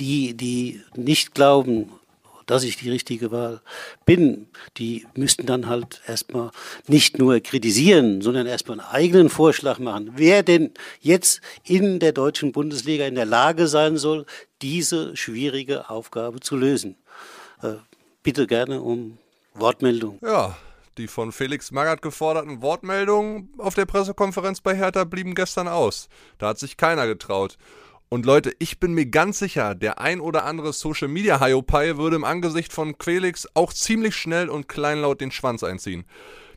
Die, die nicht glauben, dass ich die richtige Wahl bin, die müssten dann halt erstmal nicht nur kritisieren, sondern erstmal einen eigenen Vorschlag machen, wer denn jetzt in der deutschen Bundesliga in der Lage sein soll, diese schwierige Aufgabe zu lösen. Äh, bitte gerne um Wortmeldung. Ja, die von Felix Magath geforderten Wortmeldungen auf der Pressekonferenz bei Hertha blieben gestern aus. Da hat sich keiner getraut. Und Leute, ich bin mir ganz sicher, der ein oder andere Social Media Hiopai würde im Angesicht von Quelix auch ziemlich schnell und kleinlaut den Schwanz einziehen.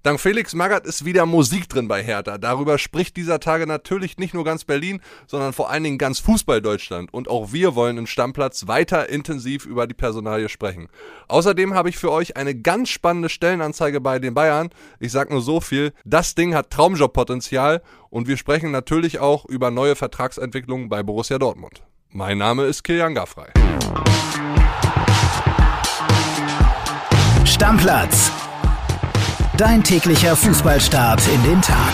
Dank Felix Magath ist wieder Musik drin bei Hertha. Darüber spricht dieser Tage natürlich nicht nur ganz Berlin, sondern vor allen Dingen ganz Fußball-Deutschland. Und auch wir wollen im Stammplatz weiter intensiv über die Personalie sprechen. Außerdem habe ich für euch eine ganz spannende Stellenanzeige bei den Bayern. Ich sage nur so viel. Das Ding hat Traumjob-Potenzial und wir sprechen natürlich auch über neue Vertragsentwicklungen bei Borussia Dortmund. Mein Name ist Kilian Gaffrey. Stammplatz Dein täglicher Fußballstart in den Tag.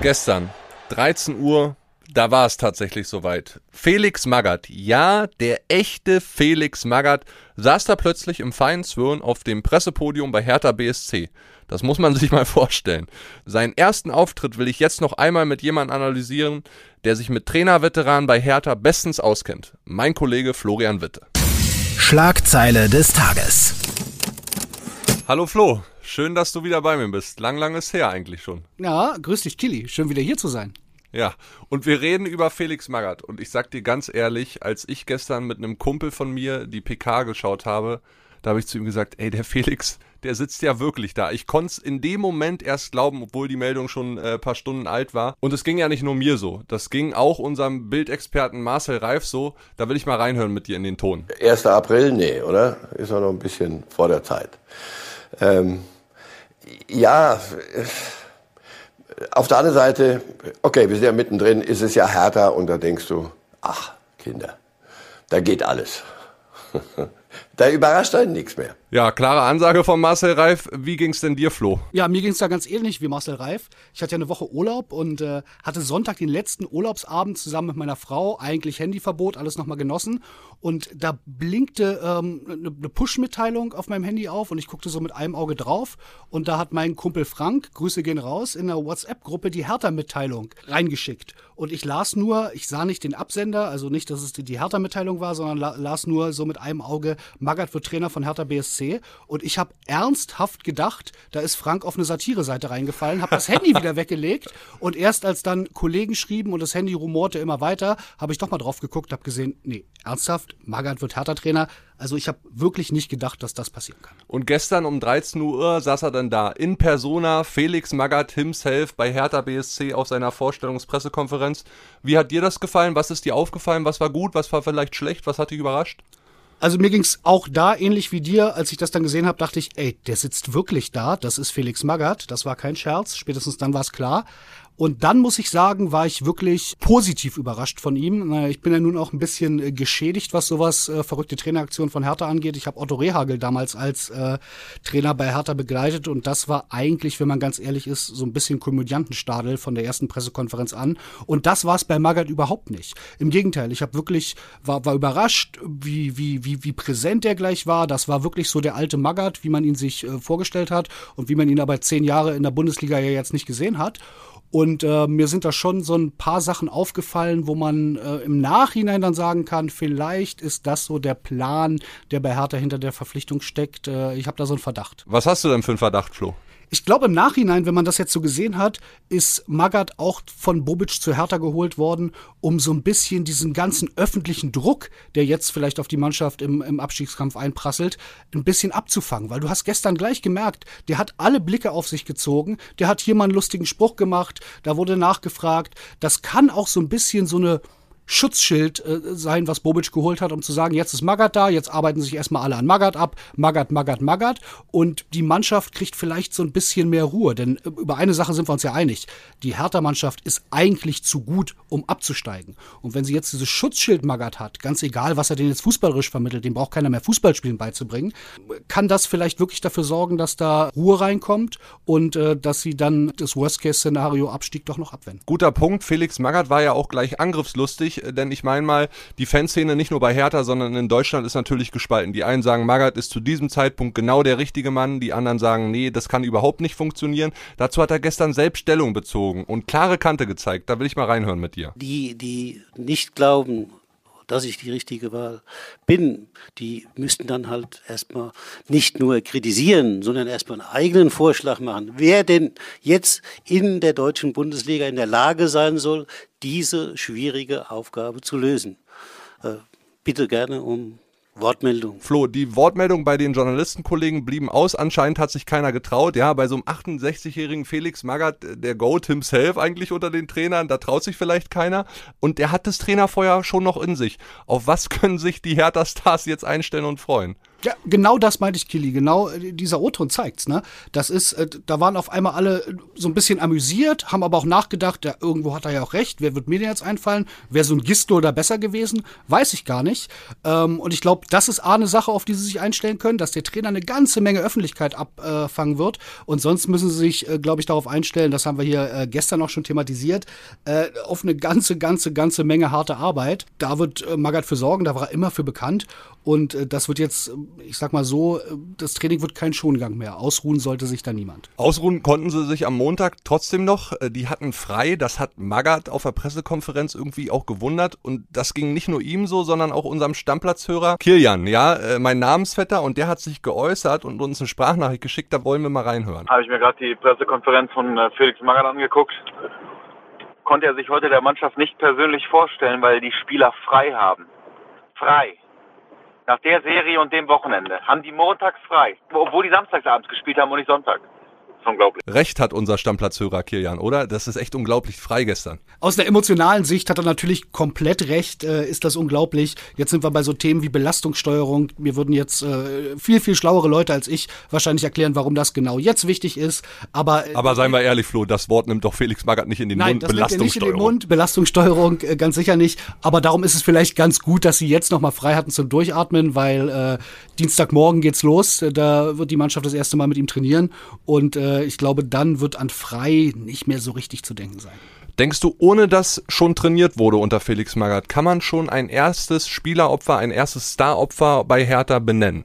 Gestern, 13 Uhr, da war es tatsächlich soweit. Felix Magath, ja, der echte Felix Magath, saß da plötzlich im feinen Zwirn auf dem Pressepodium bei Hertha BSC. Das muss man sich mal vorstellen. Seinen ersten Auftritt will ich jetzt noch einmal mit jemandem analysieren, der sich mit Trainerveteranen bei Hertha bestens auskennt. Mein Kollege Florian Witte. Schlagzeile des Tages. Hallo Flo, schön, dass du wieder bei mir bist. Lang, lang ist her eigentlich schon. Ja, grüß dich, Tilly. Schön wieder hier zu sein. Ja, und wir reden über Felix Magath. Und ich sag dir ganz ehrlich, als ich gestern mit einem Kumpel von mir die PK geschaut habe, da habe ich zu ihm gesagt, ey, der Felix, der sitzt ja wirklich da. Ich konnte es in dem Moment erst glauben, obwohl die Meldung schon ein äh, paar Stunden alt war. Und es ging ja nicht nur mir so. Das ging auch unserem Bildexperten Marcel Reif so. Da will ich mal reinhören mit dir in den Ton. 1. April, nee, oder? Ist noch ein bisschen vor der Zeit. Ähm, ja, auf der anderen Seite, okay, wir sind ja mittendrin, ist es ja härter und da denkst du, ach, Kinder, da geht alles. Da überrascht einen nichts mehr. Ja, klare Ansage von Marcel Reif. Wie ging's denn dir, Flo? Ja, mir ging's da ganz ähnlich wie Marcel Reif. Ich hatte ja eine Woche Urlaub und äh, hatte Sonntag den letzten Urlaubsabend zusammen mit meiner Frau. Eigentlich Handyverbot, alles nochmal genossen. Und da blinkte ähm, eine Push-Mitteilung auf meinem Handy auf und ich guckte so mit einem Auge drauf. Und da hat mein Kumpel Frank, Grüße gehen raus, in der WhatsApp-Gruppe die Hertha-Mitteilung reingeschickt. Und ich las nur, ich sah nicht den Absender, also nicht, dass es die Hertha-Mitteilung war, sondern las nur so mit einem Auge Magath wird Trainer von Hertha BSC und ich habe ernsthaft gedacht, da ist Frank auf eine Satire-Seite reingefallen, habe das Handy wieder weggelegt und erst als dann Kollegen schrieben und das Handy rumorte immer weiter, habe ich doch mal drauf geguckt, habe gesehen, nee, ernsthaft, Magath wird Hertha-Trainer. Also ich habe wirklich nicht gedacht, dass das passieren kann. Und gestern um 13 Uhr saß er dann da in Persona, Felix Magath himself bei Hertha BSC auf seiner Vorstellungspressekonferenz. Wie hat dir das gefallen? Was ist dir aufgefallen? Was war gut? Was war vielleicht schlecht? Was hat dich überrascht? Also mir ging's auch da ähnlich wie dir, als ich das dann gesehen habe, dachte ich, ey, der sitzt wirklich da, das ist Felix Magath, das war kein Scherz, spätestens dann war es klar. Und dann muss ich sagen, war ich wirklich positiv überrascht von ihm. Ich bin ja nun auch ein bisschen äh, geschädigt, was sowas äh, verrückte Traineraktion von Hertha angeht. Ich habe Otto Rehagel damals als äh, Trainer bei Hertha begleitet und das war eigentlich, wenn man ganz ehrlich ist, so ein bisschen Komödiantenstadel von der ersten Pressekonferenz an. Und das war es bei Magath überhaupt nicht. Im Gegenteil, ich habe wirklich war, war überrascht, wie wie wie wie präsent er gleich war. Das war wirklich so der alte Magath, wie man ihn sich äh, vorgestellt hat und wie man ihn aber zehn Jahre in der Bundesliga ja jetzt nicht gesehen hat. Und äh, mir sind da schon so ein paar Sachen aufgefallen, wo man äh, im Nachhinein dann sagen kann, vielleicht ist das so der Plan, der bei Hertha hinter der Verpflichtung steckt. Äh, ich habe da so einen Verdacht. Was hast du denn für einen Verdacht, Flo? Ich glaube im Nachhinein, wenn man das jetzt so gesehen hat, ist Magath auch von Bobic zu Hertha geholt worden, um so ein bisschen diesen ganzen öffentlichen Druck, der jetzt vielleicht auf die Mannschaft im, im Abstiegskampf einprasselt, ein bisschen abzufangen. Weil du hast gestern gleich gemerkt, der hat alle Blicke auf sich gezogen, der hat hier mal einen lustigen Spruch gemacht, da wurde nachgefragt. Das kann auch so ein bisschen so eine Schutzschild äh, sein, was Bobic geholt hat, um zu sagen, jetzt ist Magath da, jetzt arbeiten sich erstmal alle an Magath ab, Magath, Magath, Magath und die Mannschaft kriegt vielleicht so ein bisschen mehr Ruhe, denn äh, über eine Sache sind wir uns ja einig, die Hertha-Mannschaft ist eigentlich zu gut, um abzusteigen. Und wenn sie jetzt dieses Schutzschild Magath hat, ganz egal, was er denn jetzt fußballerisch vermittelt, dem braucht keiner mehr Fußballspielen beizubringen, kann das vielleicht wirklich dafür sorgen, dass da Ruhe reinkommt und äh, dass sie dann das Worst-Case-Szenario Abstieg doch noch abwenden. Guter Punkt, Felix Magath war ja auch gleich angriffslustig, wichtig, denn ich meine mal, die Fanszene nicht nur bei Hertha, sondern in Deutschland ist natürlich gespalten. Die einen sagen, Magath ist zu diesem Zeitpunkt genau der richtige Mann, die anderen sagen, nee, das kann überhaupt nicht funktionieren. Dazu hat er gestern selbst Stellung bezogen und klare Kante gezeigt. Da will ich mal reinhören mit dir. Die, die nicht glauben, dass ich die richtige Wahl bin, die müssten dann halt erstmal nicht nur kritisieren, sondern erstmal einen eigenen Vorschlag machen, wer denn jetzt in der deutschen Bundesliga in der Lage sein soll, diese schwierige Aufgabe zu lösen. Äh, bitte gerne um Wortmeldung. Flo, die Wortmeldung bei den Journalistenkollegen blieben aus. Anscheinend hat sich keiner getraut. Ja, bei so einem 68-jährigen Felix Magath, der Goat himself eigentlich unter den Trainern, da traut sich vielleicht keiner. Und der hat das Trainerfeuer schon noch in sich. Auf was können sich die Hertha-Stars jetzt einstellen und freuen? Ja, genau das meinte ich, Kili. Genau äh, dieser O-Ton zeigt's, ne? Das ist, äh, da waren auf einmal alle äh, so ein bisschen amüsiert, haben aber auch nachgedacht, ja, irgendwo hat er ja auch recht. Wer wird mir denn jetzt einfallen? Wäre so ein Gistol da besser gewesen? Weiß ich gar nicht. Ähm, und ich glaube, das ist A, eine Sache, auf die sie sich einstellen können, dass der Trainer eine ganze Menge Öffentlichkeit abfangen wird. Und sonst müssen sie sich, äh, glaube ich, darauf einstellen, das haben wir hier äh, gestern auch schon thematisiert, äh, auf eine ganze, ganze, ganze Menge harte Arbeit. Da wird äh, Magath für sorgen, da war er immer für bekannt. Und äh, das wird jetzt, ich sag mal so, das Training wird kein Schongang mehr. Ausruhen sollte sich da niemand. Ausruhen konnten sie sich am Montag trotzdem noch. Äh, die hatten frei. Das hat Magath auf der Pressekonferenz irgendwie auch gewundert. Und das ging nicht nur ihm so, sondern auch unserem Stammplatzhörer Kilian, ja, äh, mein Namensvetter. Und der hat sich geäußert und uns eine Sprachnachricht geschickt. Da wollen wir mal reinhören. Habe ich mir gerade die Pressekonferenz von äh, Felix Magath angeguckt. Konnte er sich heute der Mannschaft nicht persönlich vorstellen, weil die Spieler frei haben. Frei nach der Serie und dem Wochenende. Haben die montags frei, obwohl die samstagsabends gespielt haben und nicht Sonntag unglaublich. Recht hat unser Stammplatzhörer Kilian, oder? Das ist echt unglaublich frei gestern. Aus der emotionalen Sicht hat er natürlich komplett recht, äh, ist das unglaublich. Jetzt sind wir bei so Themen wie Belastungssteuerung. Mir würden jetzt äh, viel, viel schlauere Leute als ich wahrscheinlich erklären, warum das genau jetzt wichtig ist. Aber, äh, Aber seien wir ehrlich, Flo, das Wort nimmt doch Felix Magath nicht in den nein, Mund. Das nimmt er nicht in den Mund. Belastungssteuerung äh, ganz sicher nicht. Aber darum ist es vielleicht ganz gut, dass sie jetzt nochmal frei hatten zum Durchatmen, weil äh, Dienstagmorgen geht's los. Da wird die Mannschaft das erste Mal mit ihm trainieren. Und äh, ich glaube, dann wird an frei nicht mehr so richtig zu denken sein. Denkst du, ohne dass schon trainiert wurde unter Felix Magath, kann man schon ein erstes Spieleropfer, ein erstes Staropfer bei Hertha benennen?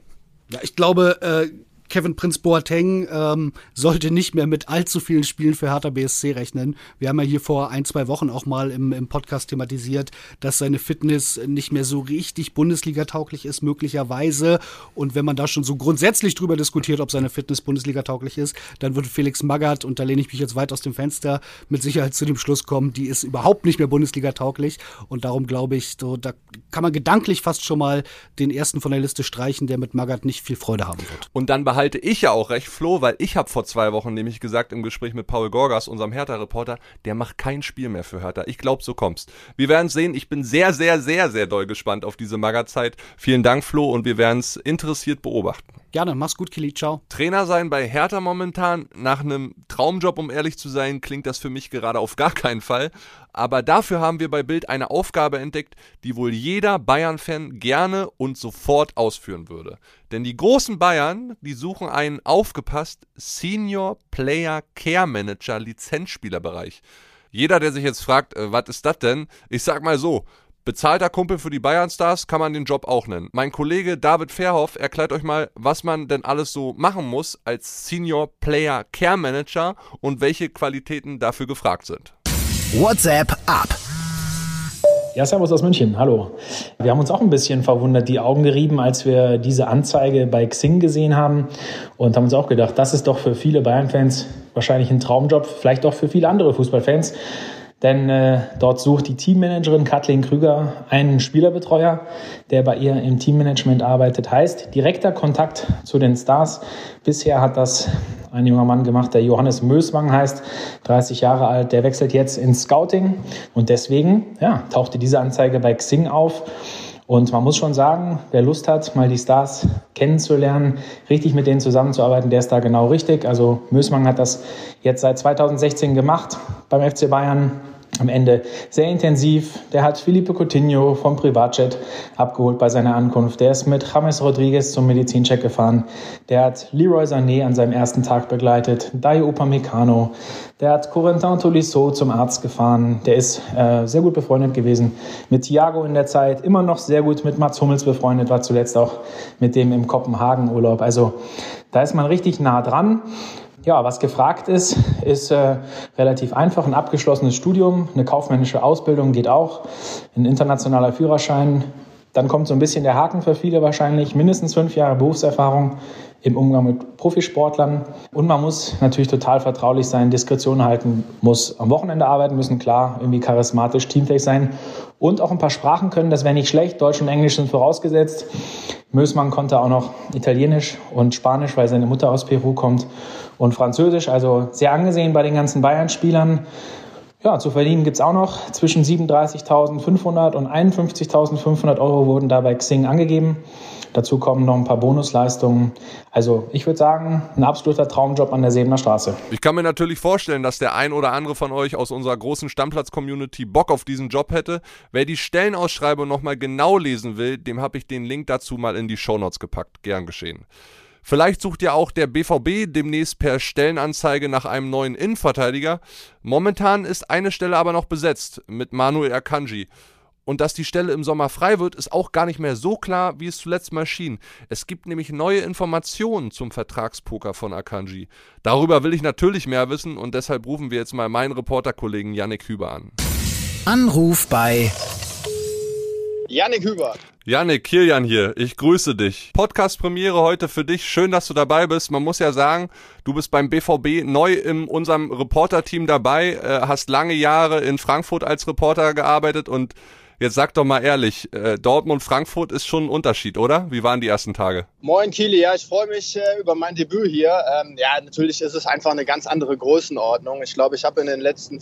Ja, ich glaube, äh, Kevin Prinz Boateng ähm, sollte nicht mehr mit allzu vielen Spielen für Hertha BSC rechnen. Wir haben ja hier vor ein, zwei Wochen auch mal im, im Podcast thematisiert, dass seine Fitness nicht mehr so richtig Bundesliga-tauglich ist, möglicherweise. Und wenn man da schon so grundsätzlich drüber diskutiert, ob seine Fitness Bundesliga-tauglich ist, dann würde Felix Magath, und da lehne ich mich jetzt weit aus dem Fenster, mit Sicherheit zu dem Schluss kommen, die ist überhaupt nicht mehr Bundesliga-tauglich. Und darum glaube ich, so, da kann man gedanklich fast schon mal den ersten von der Liste streichen, der mit Magath nicht viel Freude haben wird. Und dann behalten behalte ich ja auch recht, Flo, weil ich habe vor zwei Wochen nämlich gesagt im Gespräch mit Paul Gorgas, unserem Hertha-Reporter, der macht kein Spiel mehr für Hertha. Ich glaube, so kommst. Wir werden es sehen. Ich bin sehr, sehr, sehr, sehr doll gespannt auf diese Magerzeit. Vielen Dank, Flo, und wir werden es interessiert beobachten. Gerne, mach's gut, Kili, ciao. Trainer sein bei Hertha momentan, nach einem Traumjob, um ehrlich zu sein, klingt das für mich gerade auf gar keinen Fall. Aber dafür haben wir bei Bild eine Aufgabe entdeckt, die wohl jeder Bayern-Fan gerne und sofort ausführen würde. Denn die großen Bayern, die suchen einen aufgepasst Senior Player Care Manager Lizenzspielerbereich. Jeder, der sich jetzt fragt, äh, was ist das denn? Ich sag mal so, Bezahlter Kumpel für die Bayern-Stars kann man den Job auch nennen. Mein Kollege David Verhoff erklärt euch mal, was man denn alles so machen muss als Senior Player Care Manager und welche Qualitäten dafür gefragt sind. WhatsApp ab. Ja, Servus aus München. Hallo. Wir haben uns auch ein bisschen verwundert, die Augen gerieben, als wir diese Anzeige bei Xing gesehen haben und haben uns auch gedacht, das ist doch für viele Bayern-Fans wahrscheinlich ein Traumjob, vielleicht auch für viele andere Fußballfans. Denn äh, dort sucht die Teammanagerin Kathleen Krüger einen Spielerbetreuer, der bei ihr im Teammanagement arbeitet. Heißt direkter Kontakt zu den Stars. Bisher hat das ein junger Mann gemacht, der Johannes Möswang heißt, 30 Jahre alt. Der wechselt jetzt ins Scouting und deswegen ja, tauchte diese Anzeige bei Xing auf. Und man muss schon sagen, wer Lust hat, mal die Stars kennenzulernen, richtig mit denen zusammenzuarbeiten, der ist da genau richtig. Also Mösmann hat das jetzt seit 2016 gemacht beim FC Bayern, am Ende sehr intensiv. Der hat Felipe Coutinho vom Privatjet abgeholt bei seiner Ankunft. Der ist mit James Rodriguez zum Medizincheck gefahren. Der hat Leroy Sané an seinem ersten Tag begleitet. Dayo Upamecano. Der hat Corentin Tolisso zum Arzt gefahren. Der ist äh, sehr gut befreundet gewesen mit Thiago in der Zeit. Immer noch sehr gut mit Mats Hummels befreundet. War zuletzt auch mit dem im Kopenhagen Urlaub. Also da ist man richtig nah dran. Ja, was gefragt ist, ist äh, relativ einfach. Ein abgeschlossenes Studium, eine kaufmännische Ausbildung geht auch, ein internationaler Führerschein. Dann kommt so ein bisschen der Haken für viele wahrscheinlich, mindestens fünf Jahre Berufserfahrung im Umgang mit Profisportlern. Und man muss natürlich total vertraulich sein, Diskretion halten, muss am Wochenende arbeiten müssen, klar, irgendwie charismatisch, teamfähig sein und auch ein paar Sprachen können. Das wäre nicht schlecht. Deutsch und Englisch sind vorausgesetzt. Mösmann konnte auch noch Italienisch und Spanisch, weil seine Mutter aus Peru kommt und Französisch, also sehr angesehen bei den ganzen Bayern-Spielern. Ja, zu verdienen gibt es auch noch. Zwischen 37.500 und 51.500 Euro wurden da bei Xing angegeben. Dazu kommen noch ein paar Bonusleistungen. Also ich würde sagen, ein absoluter Traumjob an der Sebener Straße. Ich kann mir natürlich vorstellen, dass der ein oder andere von euch aus unserer großen Stammplatz-Community Bock auf diesen Job hätte. Wer die Stellenausschreibung nochmal genau lesen will, dem habe ich den Link dazu mal in die Shownotes gepackt. Gern geschehen. Vielleicht sucht ja auch der BVB demnächst per Stellenanzeige nach einem neuen Innenverteidiger. Momentan ist eine Stelle aber noch besetzt mit Manuel Akanji. Und dass die Stelle im Sommer frei wird, ist auch gar nicht mehr so klar, wie es zuletzt mal schien. Es gibt nämlich neue Informationen zum Vertragspoker von Akanji. Darüber will ich natürlich mehr wissen und deshalb rufen wir jetzt mal meinen Reporterkollegen Yannick Hüber an. Anruf bei Yannick Hüber. Janik, Kilian hier, ich grüße dich. Podcast-Premiere heute für dich. Schön, dass du dabei bist. Man muss ja sagen, du bist beim BVB neu in unserem Reporter-Team dabei, äh, hast lange Jahre in Frankfurt als Reporter gearbeitet und jetzt sag doch mal ehrlich, äh, Dortmund-Frankfurt ist schon ein Unterschied, oder? Wie waren die ersten Tage? Moin Kili, ja, ich freue mich äh, über mein Debüt hier. Ähm, ja, natürlich ist es einfach eine ganz andere Größenordnung. Ich glaube, ich habe in den letzten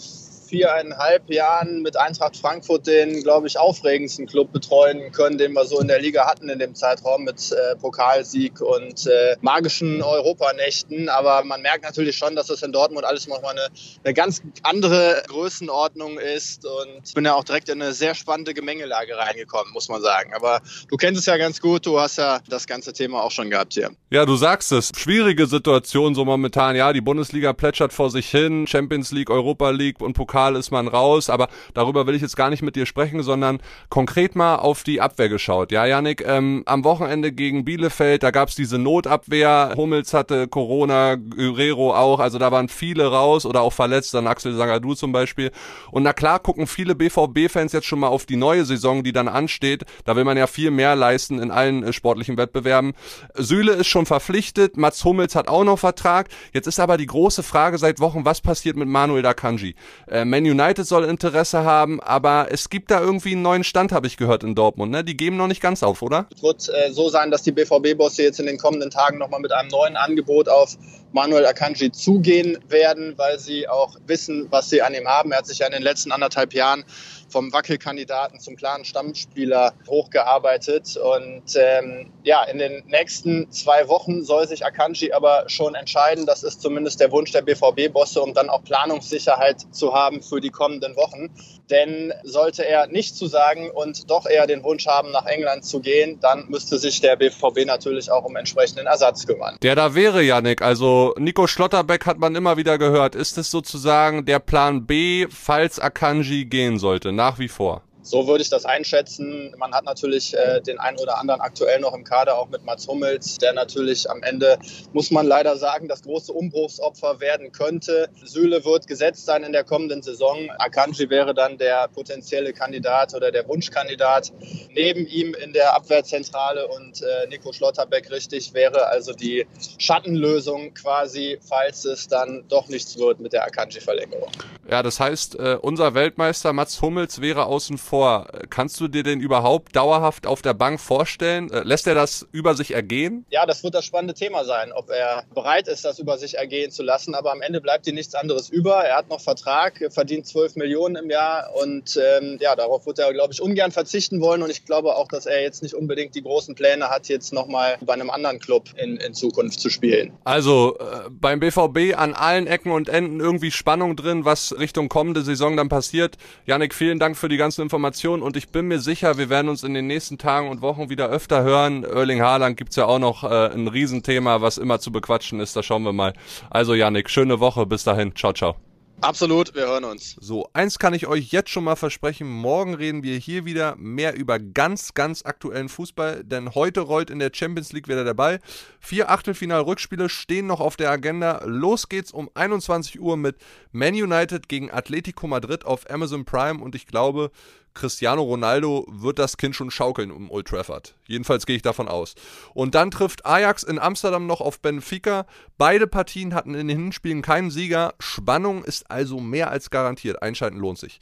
viereinhalb Jahren mit Eintracht Frankfurt den, glaube ich, aufregendsten Club betreuen können, den wir so in der Liga hatten in dem Zeitraum mit äh, Pokalsieg und äh, magischen Europanächten. Aber man merkt natürlich schon, dass das in Dortmund alles nochmal eine, eine ganz andere Größenordnung ist. Und ich bin ja auch direkt in eine sehr spannende Gemengelage reingekommen, muss man sagen. Aber du kennst es ja ganz gut, du hast ja das ganze Thema auch schon gehabt hier. Ja, du sagst es. Schwierige Situation so momentan. Ja, die Bundesliga plätschert vor sich hin. Champions League, Europa League und Pokal Pokal ist man raus, aber darüber will ich jetzt gar nicht mit dir sprechen, sondern konkret mal auf die Abwehr geschaut. Ja, Janik, ähm, am Wochenende gegen Bielefeld, da gab's diese Notabwehr, Hummels hatte Corona, Guerrero auch, also da waren viele raus oder auch verletzt, dann Axel Sangadou zum Beispiel. Und na klar gucken viele BVB-Fans jetzt schon mal auf die neue Saison, die dann ansteht. Da will man ja viel mehr leisten in allen äh, sportlichen Wettbewerben. Süle ist schon verpflichtet, Mats Hummels hat auch noch Vertrag. Jetzt ist aber die große Frage seit Wochen, was passiert mit Manuel Dakanji? Äh, Man United soll Interesse haben, aber es gibt da irgendwie einen neuen Stand, habe ich gehört in Dortmund. Ne? Die geben noch nicht ganz auf, oder? Es wird äh, so sein, dass die BVB-Bosse jetzt in den kommenden Tagen nochmal mit einem neuen Angebot auf Manuel Akanji zugehen werden, weil sie auch wissen, was sie an ihm haben. Er hat sich ja in den letzten anderthalb Jahren vom Wackelkandidaten zum klaren Stammspieler hochgearbeitet. Und ähm, ja, in den nächsten zwei Wochen soll sich Akanji aber schon entscheiden. Das ist zumindest der Wunsch der BVB-Bosse, um dann auch Planungssicherheit zu haben für die kommenden Wochen. Denn sollte er nicht zu sagen und doch eher den Wunsch haben, nach England zu gehen, dann müsste sich der BVB natürlich auch um entsprechenden Ersatz kümmern. Der da wäre, Janik. Also Nico Schlotterbeck hat man immer wieder gehört. Ist es sozusagen der Plan B, falls Akanji gehen sollte? Nach wie vor. So würde ich das einschätzen. Man hat natürlich äh, den einen oder anderen aktuell noch im Kader, auch mit Mats Hummels, der natürlich am Ende, muss man leider sagen, das große Umbruchsopfer werden könnte. Süle wird gesetzt sein in der kommenden Saison. Akanji wäre dann der potenzielle Kandidat oder der Wunschkandidat. Neben ihm in der Abwehrzentrale und äh, Nico Schlotterbeck richtig wäre also die Schattenlösung quasi, falls es dann doch nichts wird mit der Akanji-Verlängerung. Ja, das heißt, äh, unser Weltmeister Mats Hummels wäre außen vor. Kannst du dir den überhaupt dauerhaft auf der Bank vorstellen? Äh, lässt er das über sich ergehen? Ja, das wird das spannende Thema sein, ob er bereit ist, das über sich ergehen zu lassen. Aber am Ende bleibt ihm nichts anderes über. Er hat noch Vertrag, verdient 12 Millionen im Jahr und ähm, ja, darauf wird er, glaube ich, ungern verzichten wollen. Und ich glaube auch, dass er jetzt nicht unbedingt die großen Pläne hat, jetzt nochmal bei einem anderen Club in, in Zukunft zu spielen. Also äh, beim BVB an allen Ecken und Enden irgendwie Spannung drin, was Richtung kommende Saison dann passiert. Janik, vielen Dank für die ganzen Informationen und ich bin mir sicher, wir werden uns in den nächsten Tagen und Wochen wieder öfter hören. Erling Haaland gibt's ja auch noch äh, ein Riesenthema, was immer zu bequatschen ist. Da schauen wir mal. Also Janik, schöne Woche. Bis dahin. Ciao, ciao. Absolut, wir hören uns. So, eins kann ich euch jetzt schon mal versprechen. Morgen reden wir hier wieder mehr über ganz, ganz aktuellen Fußball, denn heute rollt in der Champions League wieder der Ball. Vier Achtelfinal-Rückspiele stehen noch auf der Agenda. Los geht's um 21 Uhr mit Man United gegen Atletico Madrid auf Amazon Prime und ich glaube, Cristiano Ronaldo wird das Kind schon schaukeln um Old Trafford. Jedenfalls gehe ich davon aus. Und dann trifft Ajax in Amsterdam noch auf Benfica. Beide Partien hatten in den Hinspielen keinen Sieger. Spannung ist also mehr als garantiert. Einschalten lohnt sich.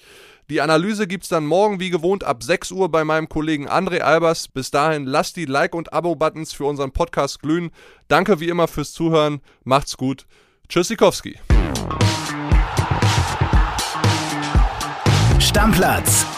Die Analyse gibt es dann morgen wie gewohnt ab 6 Uhr bei meinem Kollegen André Albers. Bis dahin lasst die Like- und Abo-Buttons für unseren Podcast glühen. Danke wie immer fürs Zuhören. Macht's gut. Tschüssikowski. Stammplatz.